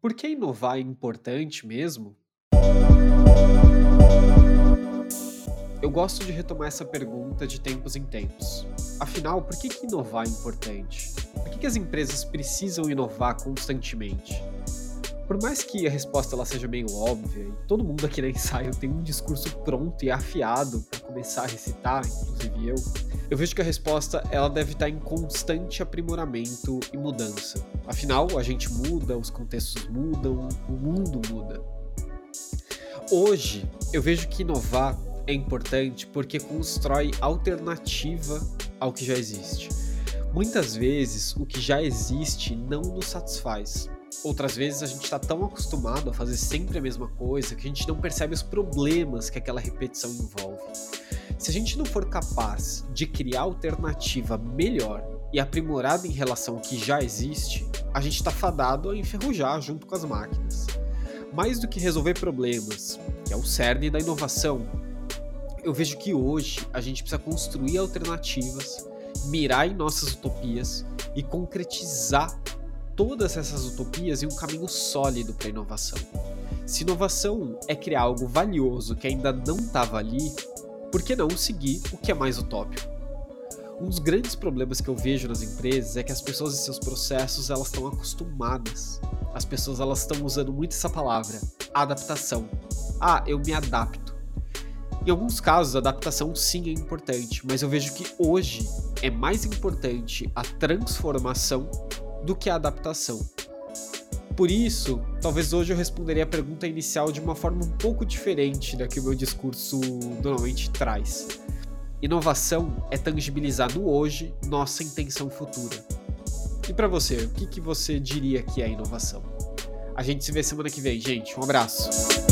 Por que inovar é importante mesmo? Eu gosto de retomar essa pergunta de tempos em tempos. Afinal, por que, que inovar é importante? Por que, que as empresas precisam inovar constantemente? Por mais que a resposta ela seja meio óbvia, e todo mundo aqui na ensaio tem um discurso pronto e afiado para começar a recitar, inclusive eu, eu vejo que a resposta ela deve estar em constante aprimoramento e mudança. Afinal, a gente muda, os contextos mudam, o mundo muda. Hoje, eu vejo que inovar é importante porque constrói alternativa ao que já existe. Muitas vezes, o que já existe não nos satisfaz. Outras vezes a gente está tão acostumado a fazer sempre a mesma coisa que a gente não percebe os problemas que aquela repetição envolve. Se a gente não for capaz de criar alternativa melhor e aprimorada em relação ao que já existe, a gente está fadado a enferrujar junto com as máquinas. Mais do que resolver problemas, que é o cerne da inovação, eu vejo que hoje a gente precisa construir alternativas, mirar em nossas utopias e concretizar todas essas utopias em um caminho sólido para a inovação. Se inovação é criar algo valioso que ainda não estava ali, por que não seguir o que é mais utópico? Um dos grandes problemas que eu vejo nas empresas é que as pessoas e seus processos elas estão acostumadas. As pessoas elas estão usando muito essa palavra, adaptação. Ah, eu me adapto. Em alguns casos, a adaptação sim é importante, mas eu vejo que hoje é mais importante a transformação do que a adaptação. Por isso, talvez hoje eu responderia a pergunta inicial de uma forma um pouco diferente da que o meu discurso normalmente traz. Inovação é tangibilizar no hoje nossa intenção futura. E para você, o que, que você diria que é inovação? A gente se vê semana que vem, gente. Um abraço.